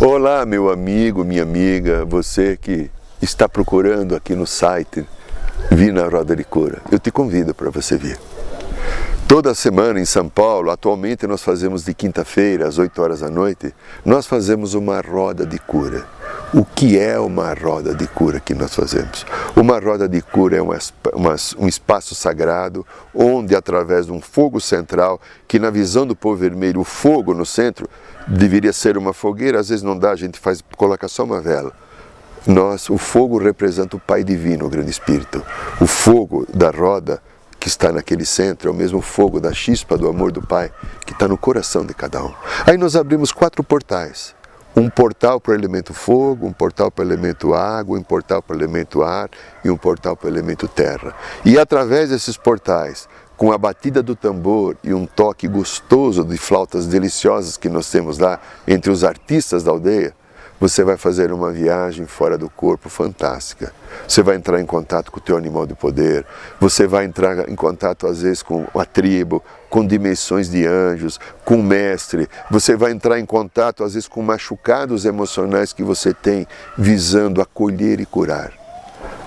Olá, meu amigo, minha amiga, você que está procurando aqui no site Vir na Roda de Cura. Eu te convido para você vir. Toda semana em São Paulo, atualmente nós fazemos de quinta-feira às 8 horas da noite, nós fazemos uma roda de cura. O que é uma roda de cura que nós fazemos? Uma roda de cura é um espaço sagrado onde, através de um fogo central, que na visão do povo vermelho, o fogo no centro deveria ser uma fogueira, às vezes não dá, a gente faz, coloca só uma vela. Nós, o fogo representa o Pai Divino, o Grande Espírito. O fogo da roda que está naquele centro é o mesmo fogo da chispa do amor do Pai que está no coração de cada um. Aí nós abrimos quatro portais um portal para o elemento fogo, um portal para o elemento água, um portal para o elemento ar e um portal para o elemento terra. E através desses portais, com a batida do tambor e um toque gostoso de flautas deliciosas que nós temos lá entre os artistas da aldeia, você vai fazer uma viagem fora do corpo fantástica. Você vai entrar em contato com o teu animal de poder, você vai entrar em contato às vezes com a tribo, com dimensões de anjos, com o mestre, você vai entrar em contato às vezes com machucados emocionais que você tem visando acolher e curar.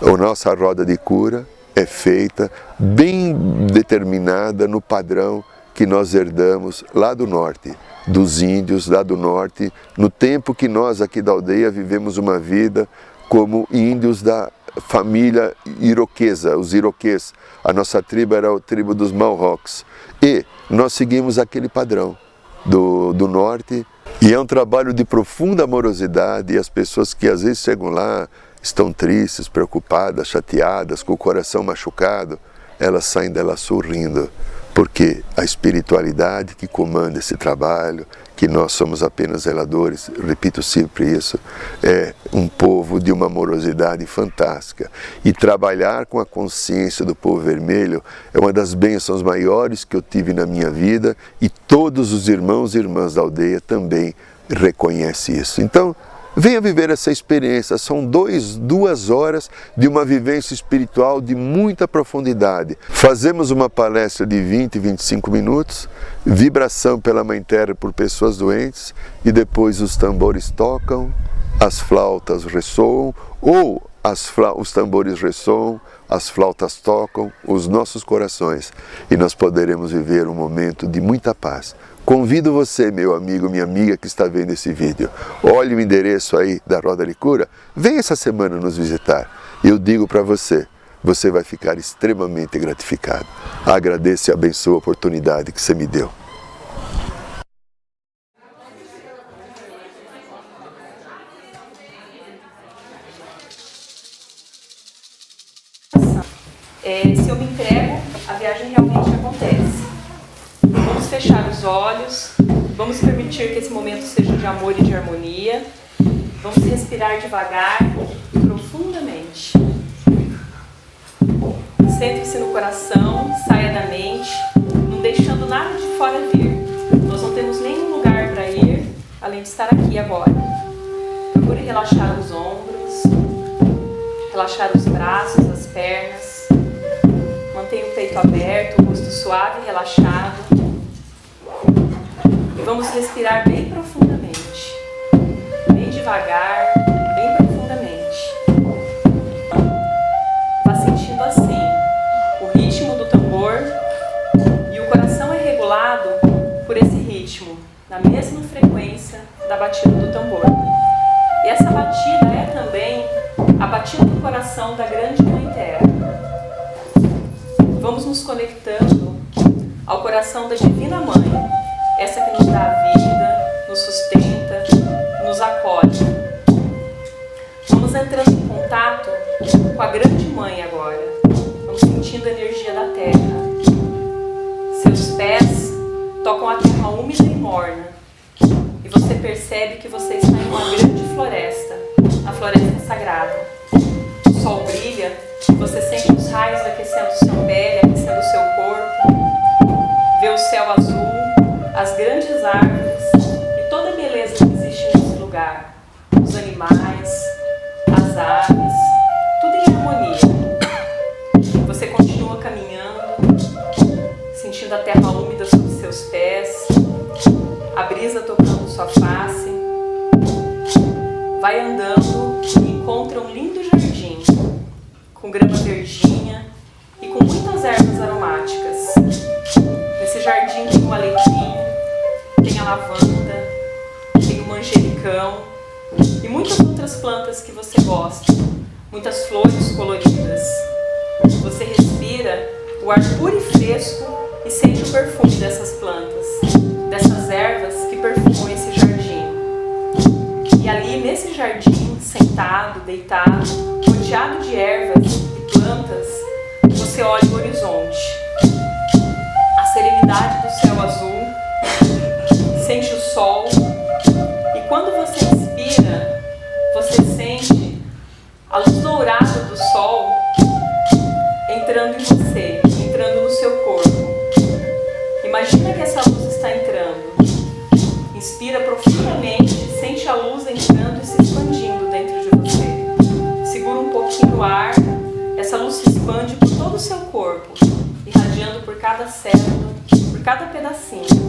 A nossa roda de cura é feita bem determinada no padrão que nós herdamos lá do norte dos índios lá do norte, no tempo que nós aqui da aldeia vivemos uma vida como índios da família iroquesa, os iroquês. A nossa tribo era a tribo dos Mohawks. E nós seguimos aquele padrão do, do norte. E é um trabalho de profunda amorosidade e as pessoas que às vezes chegam lá estão tristes, preocupadas, chateadas, com o coração machucado, elas saem dela sorrindo porque a espiritualidade que comanda esse trabalho, que nós somos apenas zeladores, repito sempre isso, é um povo de uma amorosidade fantástica. E trabalhar com a consciência do povo vermelho é uma das bênçãos maiores que eu tive na minha vida e todos os irmãos e irmãs da aldeia também reconhecem isso. Então, Venha viver essa experiência. São dois, duas horas de uma vivência espiritual de muita profundidade. Fazemos uma palestra de 20, 25 minutos, vibração pela Mãe Terra por pessoas doentes, e depois os tambores tocam, as flautas ressoam, ou as, os tambores ressoam, as flautas tocam os nossos corações, e nós poderemos viver um momento de muita paz Convido você, meu amigo, minha amiga que está vendo esse vídeo, olhe o endereço aí da Roda de Cura, vem essa semana nos visitar. Eu digo para você, você vai ficar extremamente gratificado. Agradeço e abençoo a oportunidade que você me deu. É, se eu me entrego, a viagem realmente acontece. Vamos fechar os olhos, vamos permitir que esse momento seja de amor e de harmonia. Vamos respirar devagar e profundamente. Centre-se no coração, saia da mente, não deixando nada de fora vir. Nós não temos nenhum lugar para ir além de estar aqui agora. Procure relaxar os ombros, relaxar os braços, as pernas. Peito aberto, rosto suave e relaxado. E vamos respirar bem profundamente, bem devagar, bem profundamente. Vá sentindo assim o ritmo do tambor e o coração é regulado por esse ritmo, na mesma frequência da batida do tambor. E essa batida é também a batida do coração da grande nos conectando ao coração da Divina Mãe essa que nos dá a vida, nos sustenta, nos acolhe. Vamos entrando em contato com a grande mãe agora. Vamos sentindo a energia da terra. Seus pés tocam a terra úmida e morna. E você percebe que você está em uma grande floresta, a floresta sagrada. O sol brilha, você sente os raios aquecendo sua pele, aquecendo seus pés, a brisa tocando sua face. vai andando e encontra um lindo jardim com grama verdinha e com muitas ervas aromáticas. Nesse jardim tem o alecrim, tem a lavanda, tem o manjericão e muitas outras plantas que você gosta, muitas flores coloridas. Você respira o ar puro e fresco e sente o perfume dessas plantas, dessas ervas que perfumam esse jardim. E ali nesse jardim, sentado, deitado, rodeado de ervas e plantas, você olha o horizonte. A serenidade do céu azul, sente o sol, e quando você inspira, você sente a luz dourada do sol entrando expande por todo o seu corpo, irradiando por cada célula, por cada pedacinho.